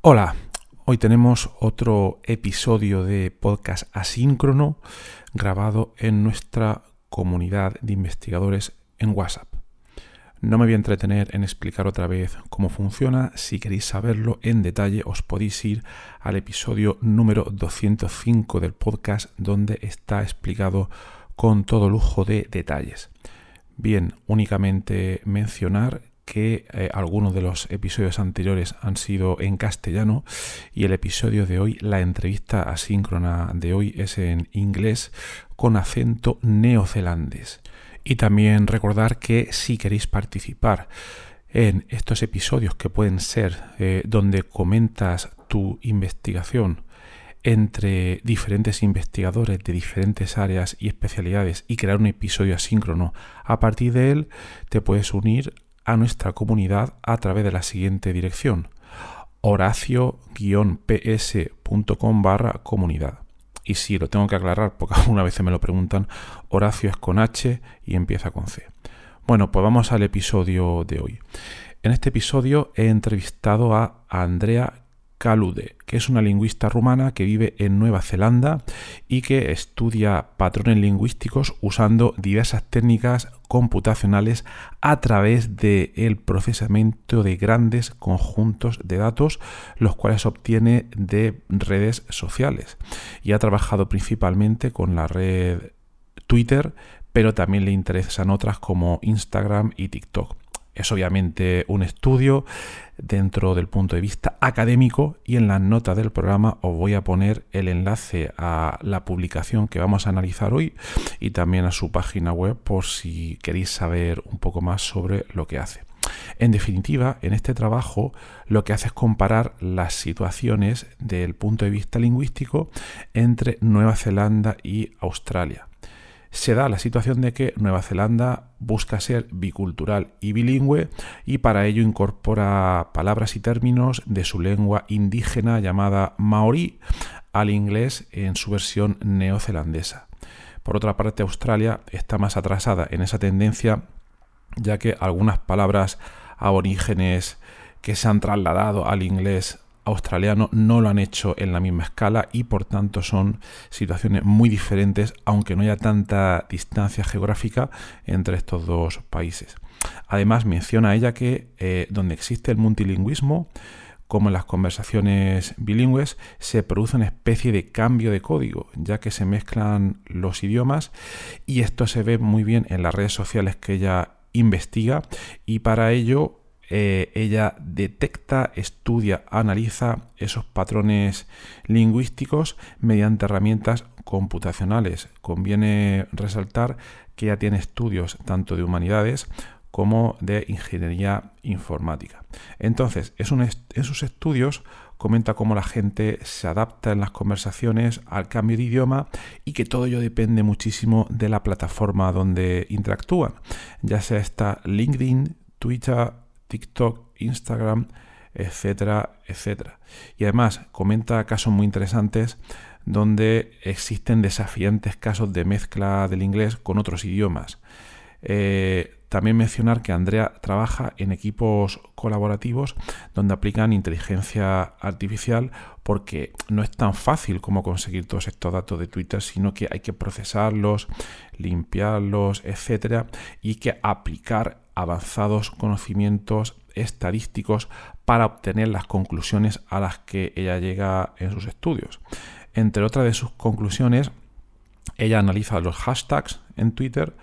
Hola, hoy tenemos otro episodio de podcast asíncrono grabado en nuestra comunidad de investigadores en WhatsApp. No me voy a entretener en explicar otra vez cómo funciona. Si queréis saberlo en detalle, os podéis ir al episodio número 205 del podcast donde está explicado con todo lujo de detalles. Bien, únicamente mencionar que eh, algunos de los episodios anteriores han sido en castellano y el episodio de hoy, la entrevista asíncrona de hoy es en inglés con acento neozelandés. Y también recordar que si queréis participar en estos episodios que pueden ser eh, donde comentas tu investigación entre diferentes investigadores de diferentes áreas y especialidades y crear un episodio asíncrono. A partir de él te puedes unir a nuestra comunidad a través de la siguiente dirección horacio-ps.com barra comunidad. Y si lo tengo que aclarar porque alguna vez me lo preguntan, Horacio es con H y empieza con C. Bueno, pues vamos al episodio de hoy. En este episodio he entrevistado a Andrea Calude, que es una lingüista rumana que vive en Nueva Zelanda y que estudia patrones lingüísticos usando diversas técnicas computacionales a través del procesamiento de grandes conjuntos de datos, los cuales obtiene de redes sociales. Y ha trabajado principalmente con la red Twitter, pero también le interesan otras como Instagram y TikTok. Es obviamente un estudio dentro del punto de vista académico y en las notas del programa os voy a poner el enlace a la publicación que vamos a analizar hoy y también a su página web por si queréis saber un poco más sobre lo que hace. En definitiva, en este trabajo lo que hace es comparar las situaciones del punto de vista lingüístico entre Nueva Zelanda y Australia se da la situación de que Nueva Zelanda busca ser bicultural y bilingüe y para ello incorpora palabras y términos de su lengua indígena llamada maorí al inglés en su versión neozelandesa. Por otra parte, Australia está más atrasada en esa tendencia ya que algunas palabras aborígenes que se han trasladado al inglés australiano no lo han hecho en la misma escala y por tanto son situaciones muy diferentes, aunque no haya tanta distancia geográfica entre estos dos países. Además, menciona ella que eh, donde existe el multilingüismo, como en las conversaciones bilingües, se produce una especie de cambio de código, ya que se mezclan los idiomas y esto se ve muy bien en las redes sociales que ella investiga y para ello eh, ella detecta, estudia, analiza esos patrones lingüísticos mediante herramientas computacionales. Conviene resaltar que ya tiene estudios tanto de humanidades como de ingeniería informática. Entonces, en sus estudios comenta cómo la gente se adapta en las conversaciones al cambio de idioma y que todo ello depende muchísimo de la plataforma donde interactúan, ya sea esta LinkedIn, Twitter, TikTok, Instagram, etcétera, etcétera. Y además comenta casos muy interesantes donde existen desafiantes casos de mezcla del inglés con otros idiomas. Eh, también mencionar que Andrea trabaja en equipos colaborativos donde aplican inteligencia artificial porque no es tan fácil como conseguir todos estos datos de Twitter, sino que hay que procesarlos, limpiarlos, etcétera, y que aplicar avanzados conocimientos estadísticos para obtener las conclusiones a las que ella llega en sus estudios. Entre otras de sus conclusiones, ella analiza los hashtags en Twitter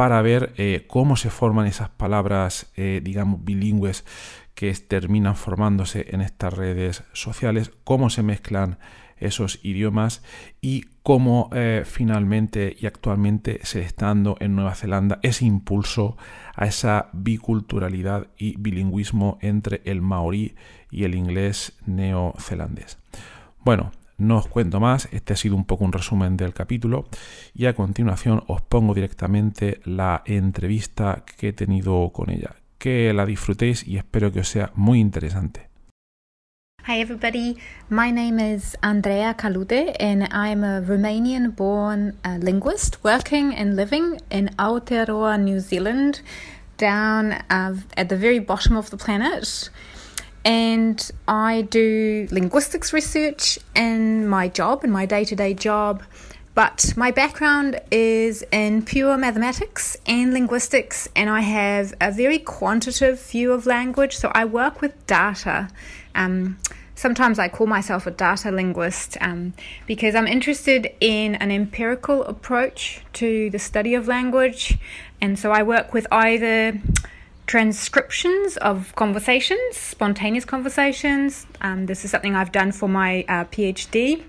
para ver eh, cómo se forman esas palabras, eh, digamos, bilingües que terminan formándose en estas redes sociales, cómo se mezclan esos idiomas y cómo eh, finalmente y actualmente se está dando en Nueva Zelanda ese impulso a esa biculturalidad y bilingüismo entre el maorí y el inglés neozelandés. Bueno, no os cuento más, este ha sido un poco un resumen del capítulo y a continuación os pongo directamente la entrevista que he tenido con ella. Que la disfrutéis y espero que os sea muy interesante. Hi everybody, my name is Andrea Kalute and I'm a Romanian born uh, linguist working and living in Aotearoa, New Zealand, down uh, at the very bottom of the planet. And I do linguistics research in my job, in my day to day job. But my background is in pure mathematics and linguistics, and I have a very quantitative view of language. So I work with data. Um, sometimes I call myself a data linguist um, because I'm interested in an empirical approach to the study of language. And so I work with either transcriptions of conversations, spontaneous conversations. Um, this is something I've done for my uh, PhD.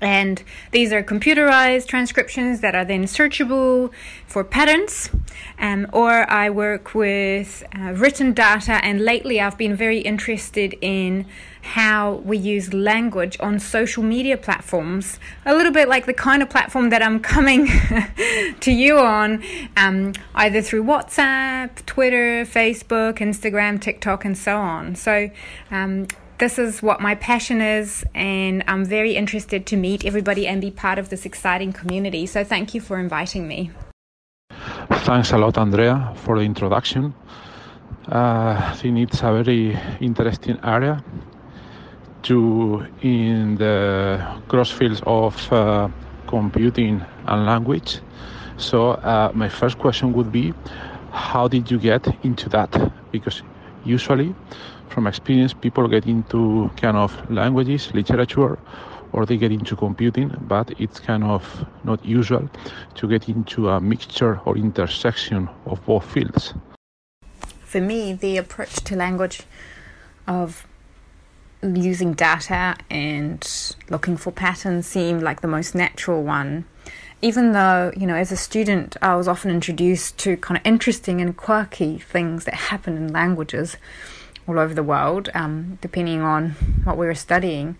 And these are computerized transcriptions that are then searchable for patterns. Um, or I work with uh, written data, and lately I've been very interested in how we use language on social media platforms, a little bit like the kind of platform that I'm coming to you on, um, either through WhatsApp, Twitter, Facebook, Instagram, TikTok, and so on. So, um, this is what my passion is, and I'm very interested to meet everybody and be part of this exciting community. So, thank you for inviting me. Thanks a lot, Andrea, for the introduction. Uh, I think it's a very interesting area to in the cross fields of uh, computing and language. So uh, my first question would be, how did you get into that? Because usually, from experience, people get into kind of languages, literature, or they get into computing, but it's kind of not usual to get into a mixture or intersection of both fields. For me, the approach to language of using data and looking for patterns seemed like the most natural one. Even though, you know, as a student, I was often introduced to kind of interesting and quirky things that happen in languages all over the world, um, depending on what we were studying.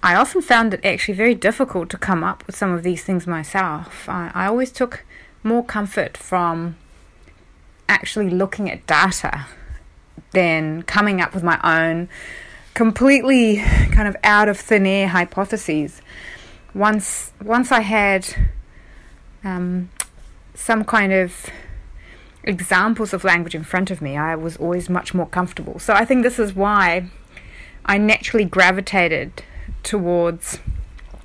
I often found it actually very difficult to come up with some of these things myself. I, I always took more comfort from actually looking at data than coming up with my own completely kind of out of thin air hypotheses. Once once I had um, some kind of examples of language in front of me, I was always much more comfortable. So I think this is why I naturally gravitated towards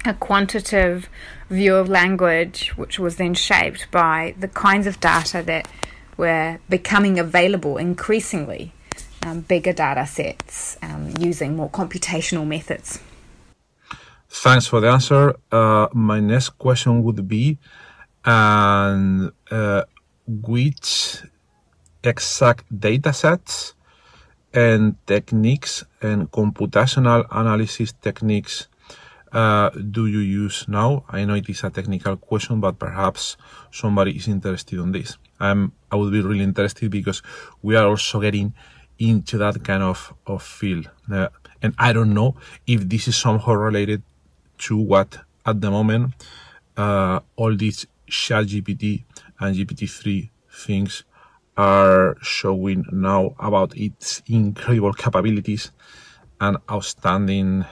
a quantitative view of language, which was then shaped by the kinds of data that were becoming available increasingly um, bigger data sets um, using more computational methods. Thanks for the answer. Uh, my next question would be and uh, which exact data sets and techniques and computational analysis techniques uh, do you use now? I know it is a technical question, but perhaps somebody is interested in this. I'm, I would be really interested because we are also getting into that kind of, of field. Uh, and I don't know if this is somehow related to what at the moment uh, all these ChatGPT and GPT-3 things are showing now about its incredible capabilities and outstanding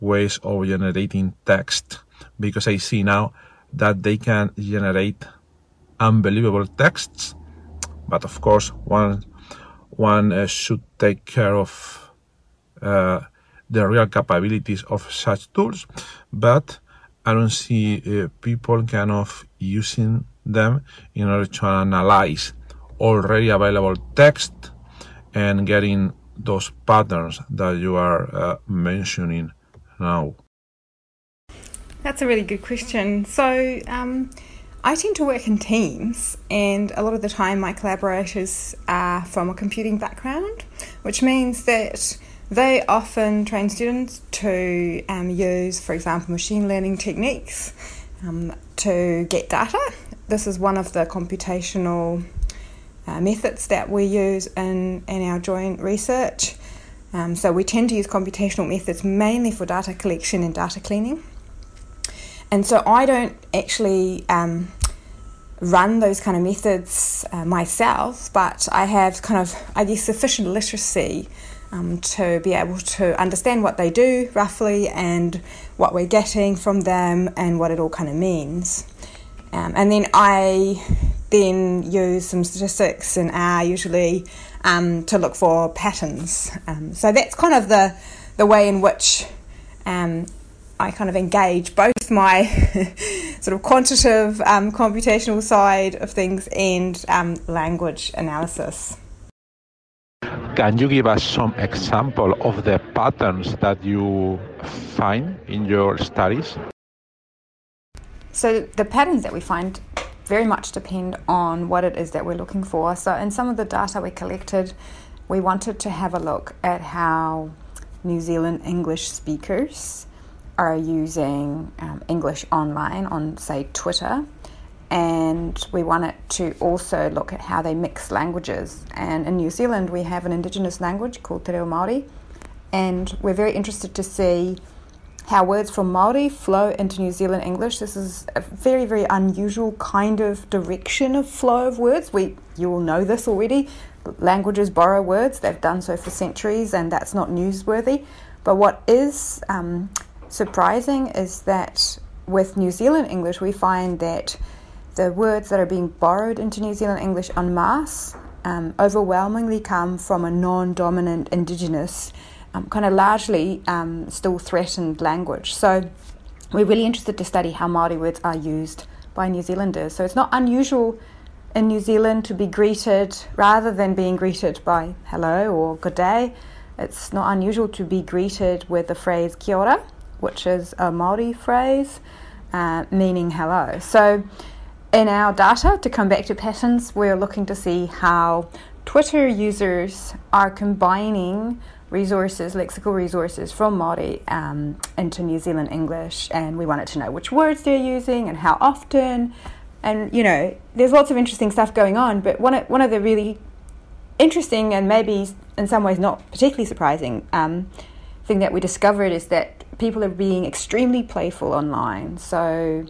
ways of generating text. Because I see now that they can generate unbelievable texts. But of course one one uh, should take care of uh, the real capabilities of such tools, but I don't see uh, people kind of using them in order to analyze already available text and getting those patterns that you are uh, mentioning now. That's a really good question. So, um, I tend to work in teams, and a lot of the time, my collaborators are from a computing background, which means that they often train students to um, use, for example, machine learning techniques um, to get data. This is one of the computational uh, methods that we use in, in our joint research. Um, so we tend to use computational methods mainly for data collection and data cleaning. And so I don't actually um, run those kind of methods uh, myself, but I have kind of, I guess, sufficient literacy um, to be able to understand what they do roughly and what we're getting from them and what it all kind of means. Um, and then I then use some statistics in R usually um, to look for patterns. Um, so that's kind of the, the way in which um, I kind of engage both my sort of quantitative um, computational side of things and language analysis. Can you give us some example of the patterns that you find in your studies? So the patterns that we find very much depend on what it is that we're looking for. So in some of the data we collected, we wanted to have a look at how New Zealand English speakers are using um, English online on, say, Twitter. And we wanted to also look at how they mix languages. And in New Zealand, we have an indigenous language called Te Reo Māori. And we're very interested to see how words from Māori flow into New Zealand English. This is a very, very unusual kind of direction of flow of words. We, you will know this already. Languages borrow words, they've done so for centuries, and that's not newsworthy. But what is um, surprising is that with New Zealand English, we find that the words that are being borrowed into New Zealand English en masse um, overwhelmingly come from a non dominant Indigenous, um, kind of largely um, still threatened language. So we're really interested to study how Māori words are used by New Zealanders. So it's not unusual in New Zealand to be greeted rather than being greeted by hello or good day. It's not unusual to be greeted with the phrase kia ora, which is a Maori phrase uh, meaning hello. So, in our data, to come back to patterns, we're looking to see how Twitter users are combining resources, lexical resources from Maori um, into New Zealand English, and we wanted to know which words they're using and how often. And you know, there's lots of interesting stuff going on, but one of, one of the really interesting and maybe in some ways not particularly surprising um, thing that we discovered is that people are being extremely playful online. So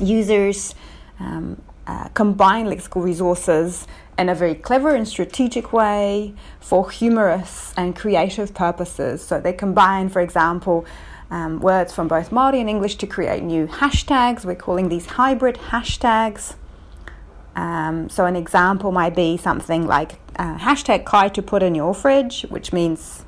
users um, uh, combine lexical resources in a very clever and strategic way for humorous and creative purposes. So they combine, for example, um, words from both Māori and English to create new hashtags. We're calling these hybrid hashtags. Um, so an example might be something like uh, hashtag kai to put in your fridge, which means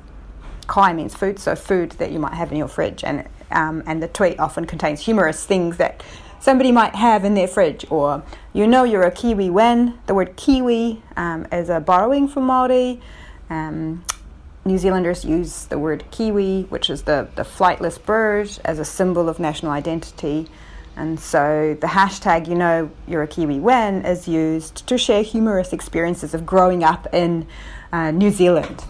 kai means food, so food that you might have in your fridge, and um, and the tweet often contains humorous things that somebody might have in their fridge, or you know you're a Kiwi when the word Kiwi um, is a borrowing from Maori. Um, New Zealanders use the word Kiwi, which is the, the flightless bird, as a symbol of national identity. And so the hashtag, you know, you're a Kiwi when, is used to share humorous experiences of growing up in uh, New Zealand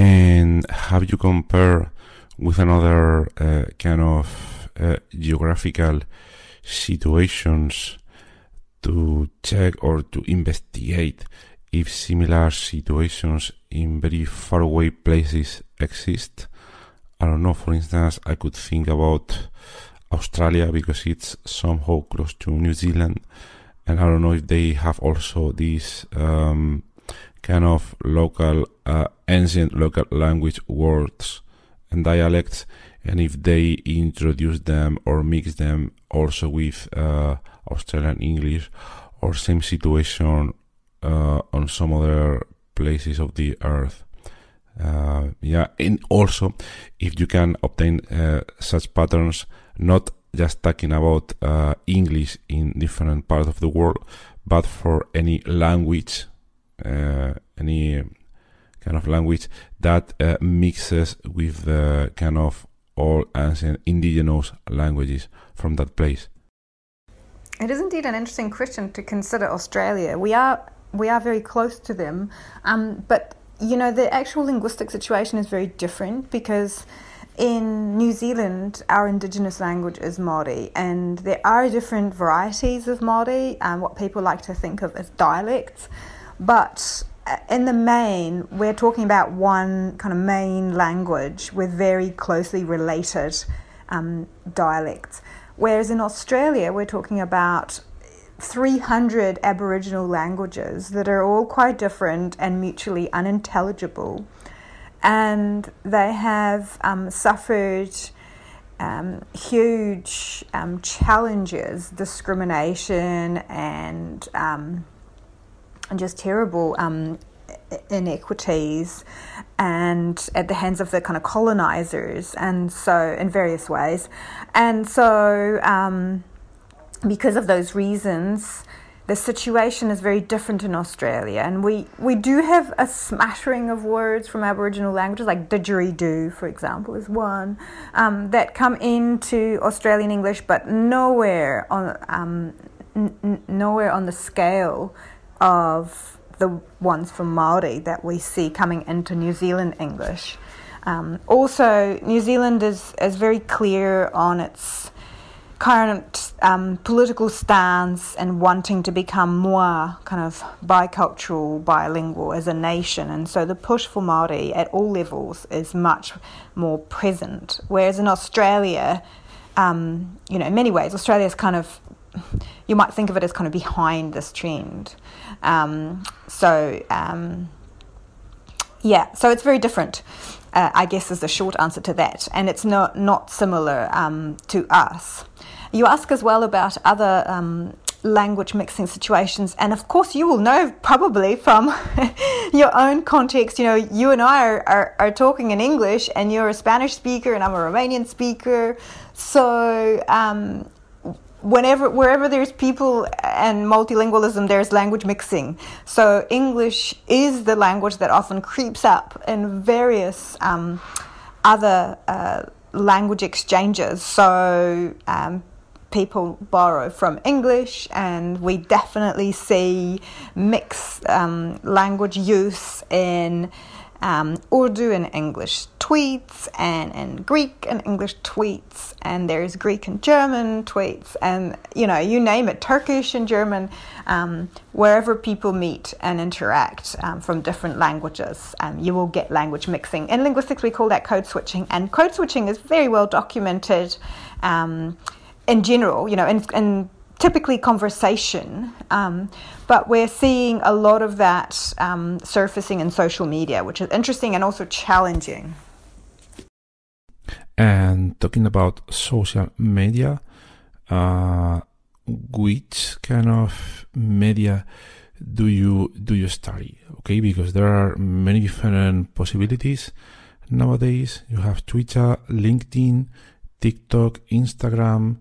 and have you compare with another uh, kind of uh, geographical situations to check or to investigate if similar situations in very faraway places exist. I don't know, for instance, I could think about Australia because it's somehow close to New Zealand, and I don't know if they have also these um, kind of local, uh, ancient local language words and dialects, and if they introduce them or mix them also with uh, Australian English, or same situation uh, on some other places of the earth. Uh, yeah, and also if you can obtain uh, such patterns, not just talking about uh, English in different parts of the world, but for any language uh, any kind of language that mixes with the kind of all ancient indigenous languages from that place? It is indeed an interesting question to consider Australia. We are we are very close to them, um, but you know the actual linguistic situation is very different because in New Zealand, our indigenous language is Māori, and there are different varieties of Māori, um, what people like to think of as dialects. But in the main, we're talking about one kind of main language with very closely related um, dialects. Whereas in Australia, we're talking about 300 Aboriginal languages that are all quite different and mutually unintelligible. And they have um, suffered um, huge um, challenges, discrimination, and, um, and just terrible um, inequities and at the hands of the kind of colonizers and so in various ways and so um, because of those reasons, the situation is very different in Australia. And we, we do have a smattering of words from Aboriginal languages, like didgeridoo, for example, is one, um, that come into Australian English, but nowhere on, um, n- nowhere on the scale of the ones from Maori that we see coming into New Zealand English. Um, also, New Zealand is, is very clear on its current um, political stance and wanting to become more kind of bicultural, bilingual as a nation. And so the push for Māori at all levels is much more present. Whereas in Australia, um, you know, in many ways, Australia is kind of, you might think of it as kind of behind this trend. Um, so, um, yeah, so it's very different. Uh, I guess is the short answer to that, and it's not not similar um, to us. You ask as well about other um, language mixing situations, and of course, you will know probably from your own context. You know, you and I are, are, are, talking in English, and you're a Spanish speaker, and I'm a Romanian speaker. So, um, whenever wherever there's people and multilingualism there's language mixing. So english is the language that often creeps up in various um, other uh, language exchanges. So um, people borrow from English, and we definitely see mixed um, language use in um, Urdu and English tweets, and in Greek and English tweets, and there's Greek and German tweets, and you know, you name it, Turkish and German, um, wherever people meet and interact um, from different languages, um, you will get language mixing. In linguistics, we call that code switching, and code switching is very well documented. Um, in general, you know, and, and typically conversation, um, but we're seeing a lot of that um, surfacing in social media, which is interesting and also challenging. And talking about social media, uh, which kind of media do you do you study? Okay, because there are many different possibilities nowadays. You have Twitter, LinkedIn, TikTok, Instagram,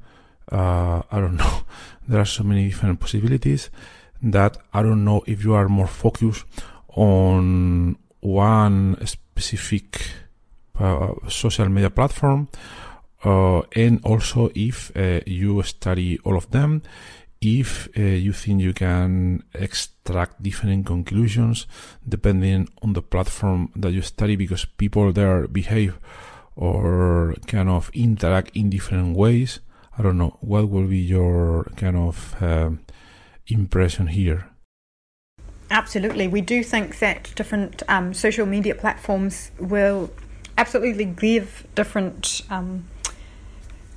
uh, I don't know. There are so many different possibilities that I don't know if you are more focused on one specific social media platform uh, and also if uh, you study all of them if uh, you think you can extract different conclusions depending on the platform that you study because people there behave or kind of interact in different ways I don't know, what will be your kind of uh, impression here? Absolutely. We do think that different um, social media platforms will absolutely give different, um,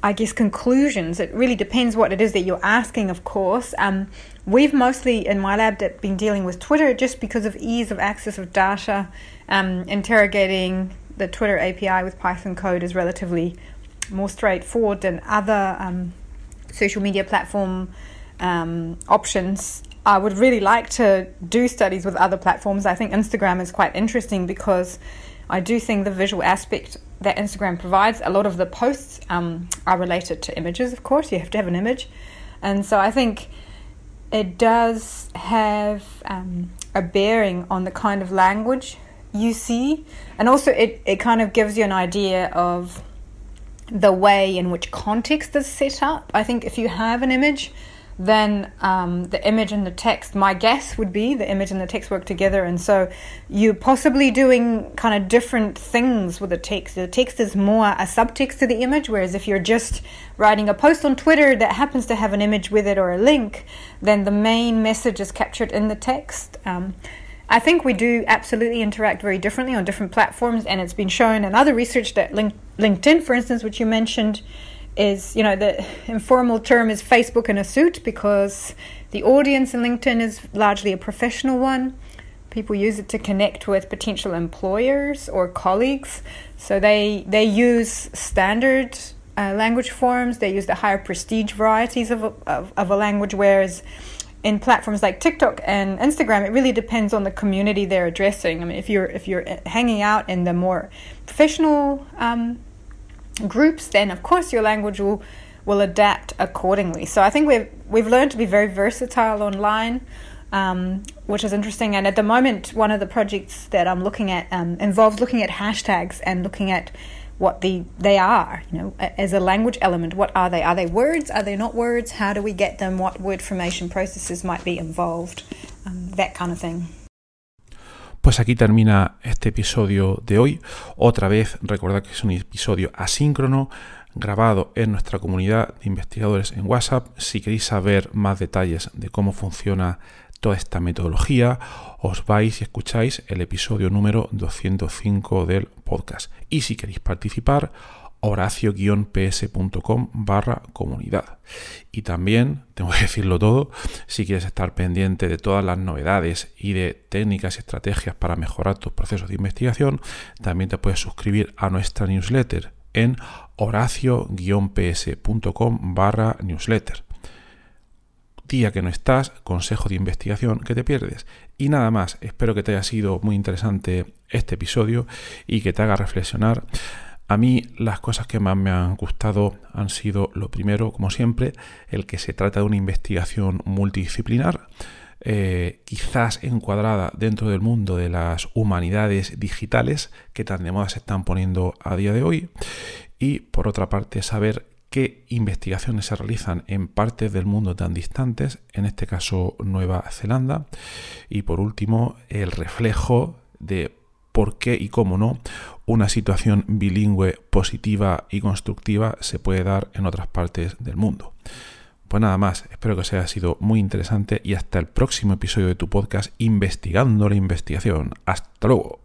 I guess, conclusions. It really depends what it is that you're asking, of course. Um, we've mostly, in my lab, been dealing with Twitter just because of ease of access of data. Um, interrogating the Twitter API with Python code is relatively more straightforward than other um, social media platform um, options. I would really like to do studies with other platforms. I think Instagram is quite interesting because I do think the visual aspect that Instagram provides, a lot of the posts um, are related to images, of course. You have to have an image. And so I think it does have um, a bearing on the kind of language you see. And also, it, it kind of gives you an idea of the way in which context is set up. I think if you have an image, then um, the image and the text, my guess would be the image and the text work together. And so you're possibly doing kind of different things with the text. The text is more a subtext to the image, whereas if you're just writing a post on Twitter that happens to have an image with it or a link, then the main message is captured in the text. Um, I think we do absolutely interact very differently on different platforms, and it's been shown in other research that link, LinkedIn, for instance, which you mentioned, is you know the informal term is Facebook in a suit because the audience in LinkedIn is largely a professional one. People use it to connect with potential employers or colleagues, so they they use standard uh, language forms. They use the higher prestige varieties of a, of, of a language, whereas in platforms like TikTok and Instagram, it really depends on the community they're addressing. I mean, if you're if you're hanging out in the more professional um, groups, then of course your language will will adapt accordingly. So I think we've we've learned to be very versatile online, um, which is interesting. And at the moment, one of the projects that I'm looking at um, involves looking at hashtags and looking at what the they are, you know, as a language element. What are they? Are they words? Are they not words? How do we get them? What word formation processes might be involved? Um, that kind of thing. Pues aquí termina este episodio de hoy. Otra vez, recordad que es un episodio asíncrono grabado en nuestra comunidad de investigadores en WhatsApp. Si queréis saber más detalles de cómo funciona toda esta metodología, os vais y escucháis el episodio número 205 del podcast. Y si queréis participar, horacio-ps.com barra comunidad. Y también, tengo que decirlo todo, si quieres estar pendiente de todas las novedades y de técnicas y estrategias para mejorar tus procesos de investigación, también te puedes suscribir a nuestra newsletter en horacio-ps.com barra newsletter día que no estás, consejo de investigación que te pierdes. Y nada más, espero que te haya sido muy interesante este episodio y que te haga reflexionar. A mí las cosas que más me han gustado han sido lo primero, como siempre, el que se trata de una investigación multidisciplinar, eh, quizás encuadrada dentro del mundo de las humanidades digitales que tan de moda se están poniendo a día de hoy. Y por otra parte, saber qué investigaciones se realizan en partes del mundo tan distantes, en este caso Nueva Zelanda. Y por último, el reflejo de por qué y cómo no una situación bilingüe positiva y constructiva se puede dar en otras partes del mundo. Pues nada más, espero que os haya sido muy interesante y hasta el próximo episodio de tu podcast Investigando la Investigación. Hasta luego.